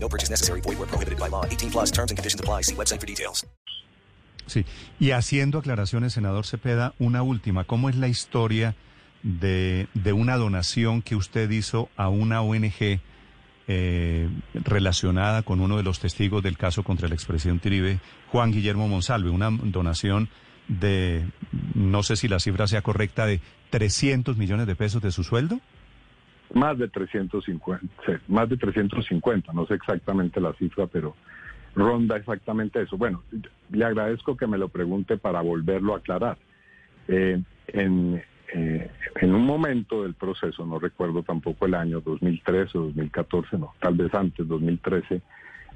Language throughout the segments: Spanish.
No purchase necessary. Void where prohibited by law. 18 plus terms and conditions apply. See website for details. Sí, y haciendo aclaraciones, senador Cepeda, una última. ¿Cómo es la historia de, de una donación que usted hizo a una ONG eh, relacionada con uno de los testigos del caso contra el expresidente Uribe, Juan Guillermo Monsalve? Una donación de, no sé si la cifra sea correcta, de 300 millones de pesos de su sueldo. Más de 350, sí, más de 350, no sé exactamente la cifra, pero ronda exactamente eso. Bueno, le agradezco que me lo pregunte para volverlo a aclarar. Eh, en, eh, en un momento del proceso, no recuerdo tampoco el año, 2013 o 2014, no, tal vez antes, 2013,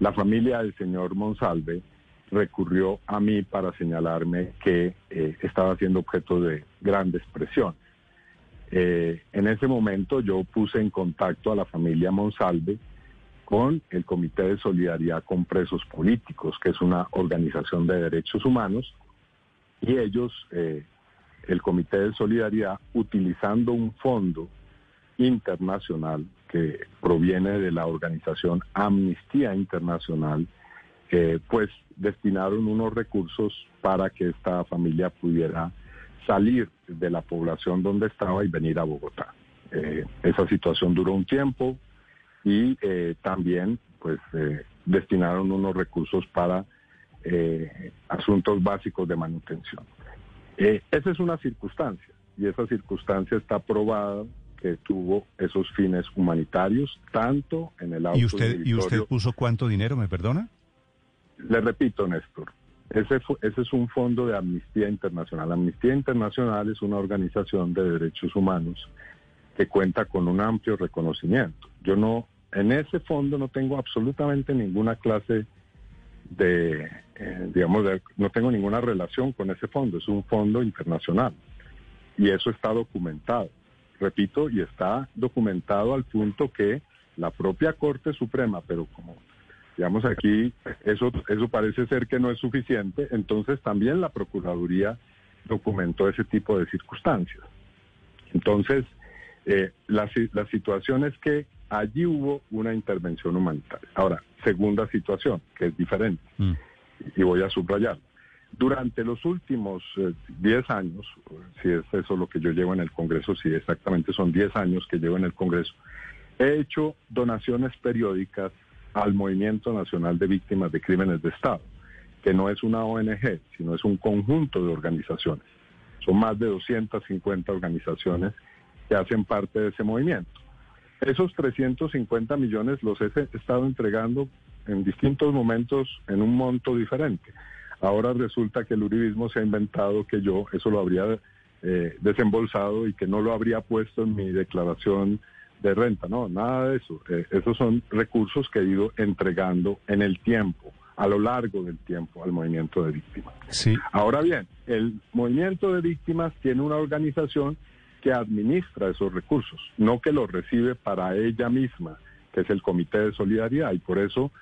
la familia del señor Monsalve recurrió a mí para señalarme que eh, estaba siendo objeto de grandes presiones. Eh, en ese momento yo puse en contacto a la familia Monsalve con el Comité de Solidaridad con Presos Políticos, que es una organización de derechos humanos, y ellos, eh, el Comité de Solidaridad, utilizando un fondo internacional que proviene de la organización Amnistía Internacional, eh, pues destinaron unos recursos para que esta familia pudiera salir de la población donde estaba y venir a Bogotá. Eh, esa situación duró un tiempo y eh, también pues eh, destinaron unos recursos para eh, asuntos básicos de manutención. Eh, esa es una circunstancia y esa circunstancia está probada que tuvo esos fines humanitarios tanto en el auto ¿Y usted, ¿Y usted puso cuánto dinero, me perdona? le repito, Néstor, ese, ese es un fondo de Amnistía Internacional. Amnistía Internacional es una organización de derechos humanos que cuenta con un amplio reconocimiento. Yo no, en ese fondo no tengo absolutamente ninguna clase de, eh, digamos, de- no tengo ninguna relación con ese fondo. Es un fondo internacional y eso está documentado. Repito, y está documentado al punto que la propia Corte Suprema, pero como digamos aquí, eso, eso parece ser que no es suficiente, entonces también la Procuraduría documentó ese tipo de circunstancias. Entonces, eh, la, la situación es que allí hubo una intervención humanitaria. Ahora, segunda situación, que es diferente, Mm. y voy a subrayar. Durante los últimos eh, 10 años, si es eso lo que yo llevo en el Congreso, si exactamente son 10 años que llevo en el Congreso, he hecho donaciones periódicas al Movimiento Nacional de Víctimas de Crímenes de Estado, que no es una ONG, sino es un conjunto de organizaciones. Son más de 250 organizaciones que hacen parte de ese movimiento. Esos 350 millones los he estado entregando en distintos momentos en un monto diferente. Ahora resulta que el uribismo se ha inventado que yo eso lo habría eh, desembolsado y que no lo habría puesto en mi declaración de renta. No, nada de eso. Eh, esos son recursos que he ido entregando en el tiempo, a lo largo del tiempo, al movimiento de víctimas. Sí, Ahora bien, el movimiento de víctimas tiene una organización que administra esos recursos, no que los recibe para ella misma, que es el Comité de Solidaridad, y por eso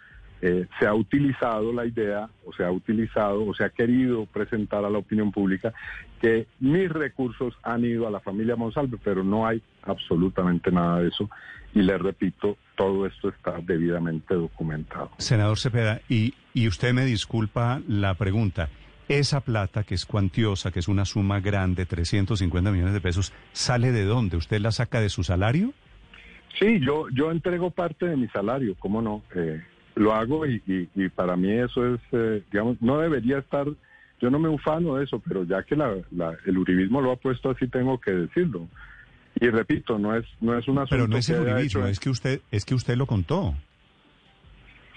eh, se ha utilizado la idea, o se ha utilizado, o se ha querido presentar a la opinión pública que mis recursos han ido a la familia Monsalve, pero no hay absolutamente nada de eso. Y les repito, todo esto está debidamente documentado. senador Cepeda, y, y usted me disculpa la pregunta. Esa plata, que es cuantiosa, que es una suma grande, 350 millones de pesos, ¿sale de dónde? ¿Usted la saca de su salario? Sí, yo, yo entrego parte de mi salario, ¿cómo no? Eh, lo hago y, y- y para mí eso es, eh, digamos, no debería estar, yo no me ufano de eso, pero ya que la, la- el uribismo lo ha puesto así, tengo que decirlo. Y repito, no es, no es un asunto Pero no es que el uribismo, es que usted, es que usted lo contó.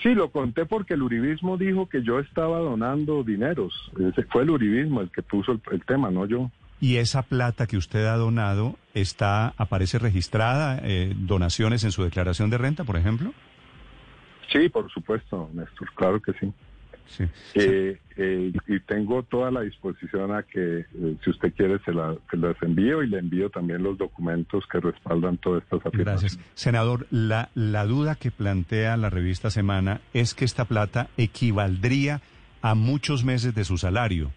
Sí, lo conté porque el uribismo dijo que yo estaba donando dineros. Ese fue el uribismo el que puso el, el tema, no yo. Y esa plata que usted ha donado está, aparece registrada, eh, donaciones en su declaración de renta, por ejemplo. Sí, por supuesto, Néstor, claro que sí. Sí. Eh, eh, y tengo toda la disposición a que, eh, si usted quiere, se, la, se las envío y le envío también los documentos que respaldan todas estas afirmaciones. Gracias. Senador, la, la duda que plantea la revista Semana es que esta plata equivaldría a muchos meses de su salario.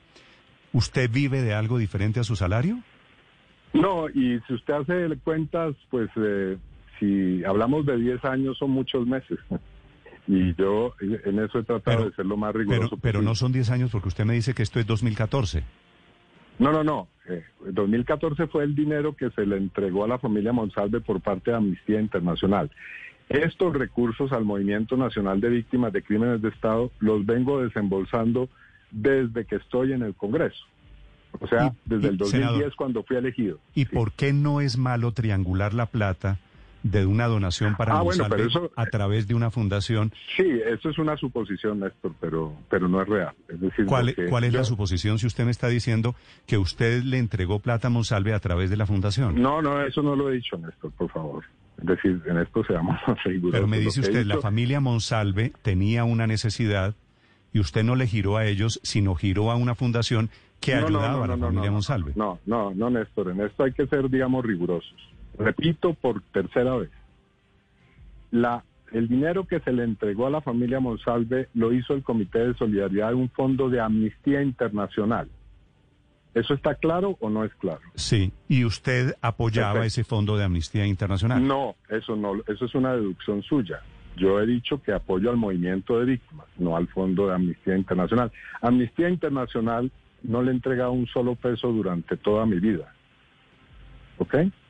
¿Usted vive de algo diferente a su salario? No, y si usted hace cuentas, pues eh, si hablamos de 10 años son muchos meses. Y yo en eso he tratado Pero- de ser lo más riguroso pero no son 10 años porque usted me dice que esto es 2014. No, no, no. Eh, 2014 fue el dinero que se le entregó a la familia Monsalve por parte de Amnistía Internacional. Estos recursos al Movimiento Nacional de Víctimas de Crímenes de Estado los vengo desembolsando desde que estoy en el Congreso. O sea, Y- desde y, el 2010 senador, cuando fui elegido. ¿Y Sí. por qué no es malo triangular la plata de una donación para Ah, bueno, Monsalve pero eso- a través de una fundación? Sí, eso es una suposición, Néstor, pero, pero no es real. Es decir, ¿Cuál, cuál es la suposición si usted me está diciendo que usted le entregó plata a Monsalve a través de la fundación? No, no, eso no lo he dicho, Néstor, por favor. Es decir, en esto seamos rigurosos. Pero me dice usted, la familia Monsalve tenía una necesidad y usted no le giró a ellos, sino giró a una fundación que No, ayudaba no, a la familia no, Monsalve. No, no, no, Néstor, en esto hay que ser, digamos, rigurosos. Repito por tercera vez. La, el dinero que se le entregó a la familia Monsalve lo hizo el Comité de Solidaridad de un fondo de Amnistía Internacional. ¿Eso está claro o no es claro? Sí, y usted apoyaba Perfecto. ese fondo de Amnistía Internacional. No, eso no, eso es una deducción suya. Yo he dicho que apoyo al movimiento de víctimas, no al fondo de Amnistía Internacional. Amnistía Internacional no le he entregado un solo peso durante toda mi vida. ¿Ok?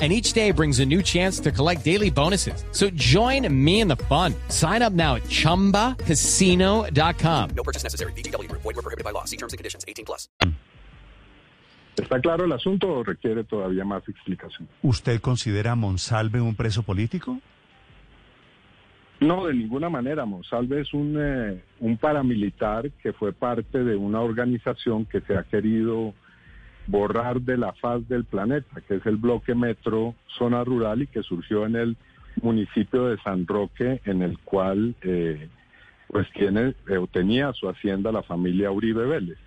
And each day brings a new chance to collect daily bonuses. So join me in the fun. Sign up now at chumbacasino.com. No purchase necessary. Group. Void were prohibited by law. See terms and conditions. 18 plus. ¿Está claro el asunto o requiere todavía más explicación? ¿Usted considera a Monsalve un preso político? No, de ninguna manera. Monsalve es un, eh, un paramilitar que fue parte de una organización que se ha querido borrar de la faz del planeta, que es el bloque metro zona rural y que surgió en el municipio de San Roque, en el cual eh, pues tiene eh, tenía su hacienda la familia Uribe Vélez.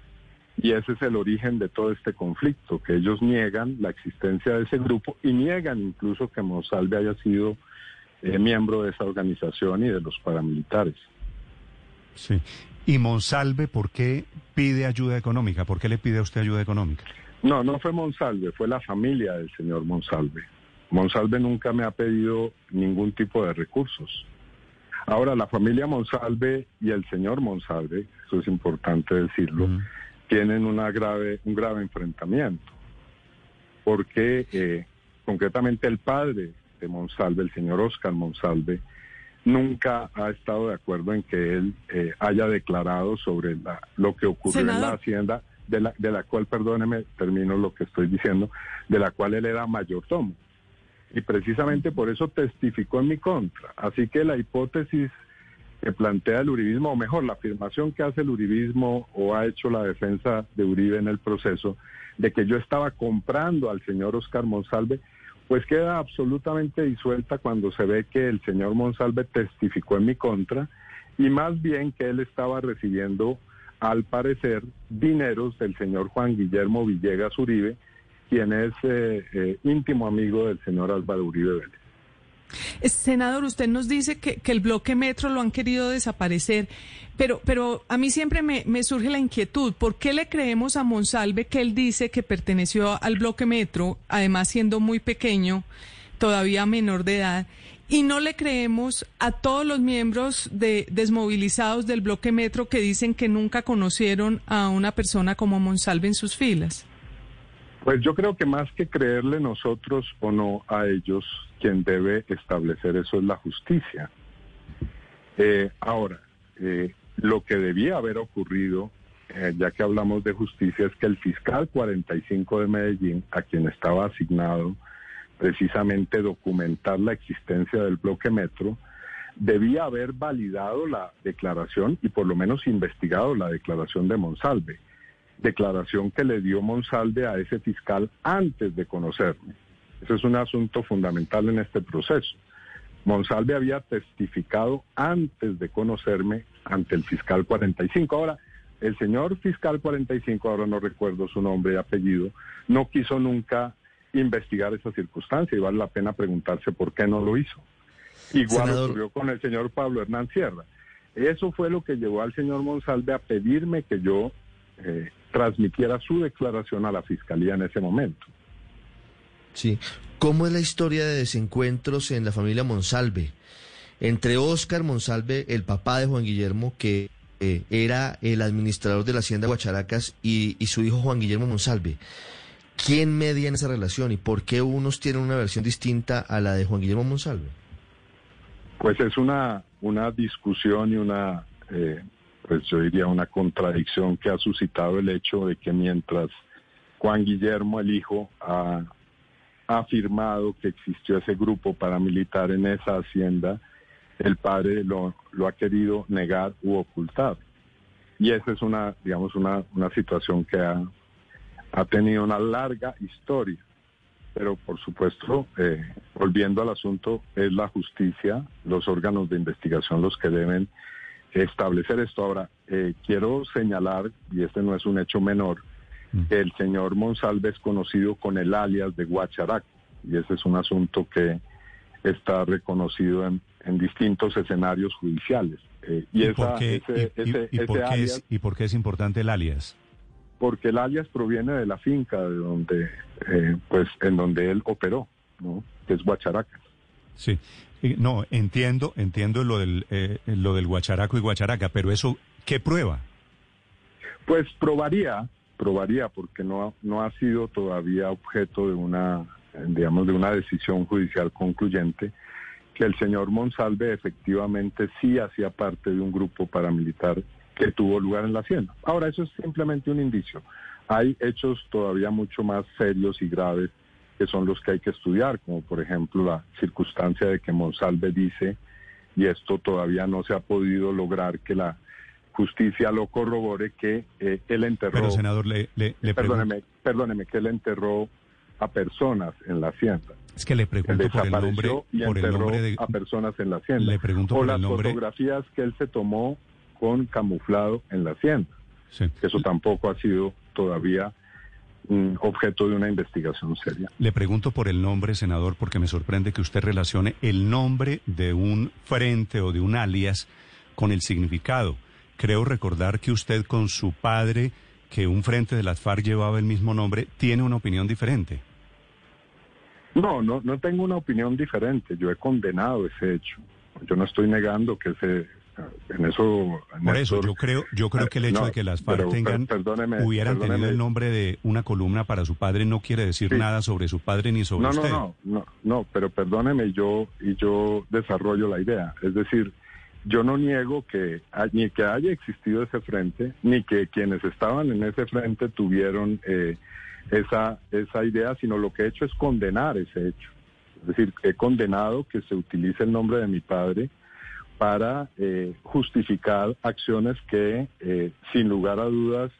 Y ese es el origen de todo este conflicto, que ellos niegan la existencia de ese grupo y niegan incluso que Monsalve haya sido eh, miembro de esa organización y de los paramilitares. Sí. ¿Y Monsalve por qué pide ayuda económica? ¿Por qué le pide a usted ayuda económica? No, no fue Monsalve, fue la familia del señor Monsalve. Monsalve nunca me ha pedido ningún tipo de recursos. Ahora, la familia Monsalve y el señor Monsalve, eso es importante decirlo, tienen una grave, un grave enfrentamiento. Porque eh, concretamente el padre de Monsalve, el señor Oscar Monsalve, nunca ha estado de acuerdo en que él eh, haya declarado sobre la- lo que ocurrió en la hacienda, de la, de la cual, perdóneme, termino lo que estoy diciendo, de la cual él era mayordomo. Y precisamente por eso testificó en mi contra. Así que la hipótesis que plantea el uribismo, o mejor, la afirmación que hace el uribismo o ha hecho la defensa de Uribe en el proceso, de que yo estaba comprando al señor Oscar Monsalve, pues queda absolutamente disuelta cuando se ve que el señor Monsalve testificó en mi contra y más bien que él estaba recibiendo, al parecer, dineros del señor Juan Guillermo Villegas Uribe, quien es eh, eh, íntimo amigo del señor Álvaro Uribe Vélez. Eh, Senador, usted nos dice que, que el bloque metro lo han querido desaparecer, pero, pero a mí siempre me, me surge la inquietud. ¿Por qué le creemos a Monsalve que él dice que perteneció al bloque metro, además siendo muy pequeño, todavía menor de edad? Y no le creemos a todos los miembros de desmovilizados del bloque metro que dicen que nunca conocieron a una persona como Monsalve en sus filas. Pues yo creo que más que creerle nosotros o no a ellos, quien debe establecer eso es la justicia. Eh, ahora, eh, lo que debía haber ocurrido, eh, ya que hablamos de justicia, es que el fiscal 45 de Medellín, a quien estaba asignado precisamente documentar la existencia del bloque metro, debía haber validado la declaración y por lo menos investigado la declaración de Monsalve, declaración que le dio Monsalve a ese fiscal antes de conocerme. Ese es un asunto fundamental en este proceso. Monsalve había testificado antes de conocerme ante el fiscal 45. Ahora, el señor fiscal 45, ahora no recuerdo su nombre y apellido, no quiso nunca investigar esa circunstancia y vale la pena preguntarse por qué no lo hizo. Igual ocurrió con el señor Pablo Hernán Sierra. Eso fue lo que llevó al señor Monsalve a pedirme que yo eh, transmitiera su declaración a la fiscalía en ese momento. Sí. ¿Cómo es la historia de desencuentros en la familia Monsalve? Entre Óscar Monsalve, el papá de Juan Guillermo, que eh, era el administrador de la hacienda Guacharacas, y, y su hijo Juan Guillermo Monsalve. ¿Quién media en esa relación y por qué unos tienen una versión distinta a la de Juan Guillermo Monsalve? Pues es una, una discusión y una, eh, pues yo diría una contradicción que ha suscitado el hecho de que mientras Juan Guillermo, el hijo, ha afirmado que existió ese grupo paramilitar en esa hacienda, el padre lo, lo ha querido negar u ocultar. Y esa es una, digamos, una, una situación que ha, ha tenido una larga historia. Pero por supuesto, eh, volviendo al asunto, es la justicia, los órganos de investigación los que deben establecer esto. Ahora, eh, quiero señalar, y este no es un hecho menor, Mm. que el señor Monsalve es conocido con el alias de Guacharaco, y ese es un asunto que está reconocido en, en distintos escenarios judiciales. Eh, y, ¿Y por esa- qué, ese, y- y- ese- y ese por qué alias- es, ¿Y por qué es importante el alias? Porque el alias proviene de la finca de donde, eh, pues, en donde él operó, ¿no? Que es Guacharacas. Sí. No, entiendo, entiendo lo del, eh, lo del guacharaco y guacharaca, pero eso, ¿qué prueba? Pues probaría, probaría, porque no, no ha sido todavía objeto de una, digamos, de una decisión judicial concluyente, que el señor Monsalve efectivamente sí hacía parte de un grupo paramilitar que tuvo lugar en la hacienda. Ahora, eso es simplemente un indicio. Hay hechos todavía mucho más serios y graves que son los que hay que estudiar, como por ejemplo la circunstancia de que Monsalve dice, y esto todavía no se ha podido lograr que la justicia lo corrobore, que eh, él enterró, Pero, senador, le, le, le perdóneme, perdóneme, que él enterró a personas en la hacienda. es que le pregunto por el nombre, y por el nombre de, a personas en la hacienda. le pregunto o por las el nombre, fotografías que él se tomó con camuflado en la hacienda. sí. Eso tampoco ha sido todavía mm, objeto de una investigación seria. Le pregunto por el nombre, senador, porque me sorprende que usted relacione el nombre de un frente o de un alias con el significado. Creo recordar que usted con su padre, que un frente de las FARC llevaba el mismo nombre, tiene una opinión diferente. No, no, no tengo una opinión diferente. Yo he condenado ese hecho. Yo no estoy negando que ese, en eso. Por eso, Néstor, yo creo, yo creo que el hecho no, de que las FARC pero, tengan, perdóneme, hubieran tenido el nombre de una columna para su padre no quiere decir Sí. nada sobre su padre ni sobre No, no, usted. no, no, no, pero perdóneme, yo y yo desarrollo la idea. Es decir, yo no niego que ni que haya existido ese frente, ni que quienes estaban en ese frente tuvieron eh, esa esa idea, sino lo que he hecho es condenar ese hecho. Es decir, he condenado que se utilice el nombre de mi padre para eh, justificar acciones que, eh, sin lugar a dudas,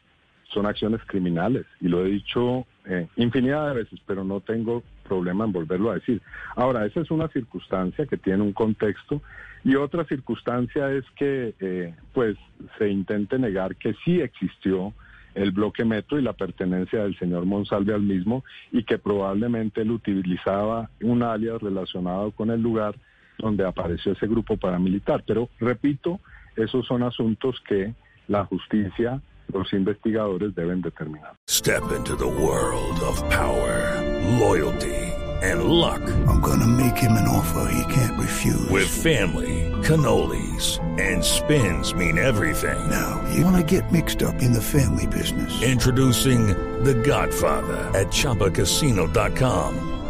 son acciones criminales. Y lo he dicho eh, infinidad de veces, pero no tengo problema en volverlo a decir. Ahora, esa es una circunstancia que tiene un contexto y otra circunstancia es que, eh, pues, se intente negar que sí existió el bloque metro y la pertenencia del señor Monsalve al mismo y que probablemente él utilizaba un alias relacionado con el lugar donde apareció ese grupo paramilitar. Pero repito, esos son asuntos que la justicia, los investigadores deben determinar. Step into the world of power, loyalty, and luck. I'm gonna make him an offer he can't refuse. With family, cannolis, and spins mean everything. now, you wanna get mixed up in the family business. Introducing The Godfather at ChumbaCasino.com.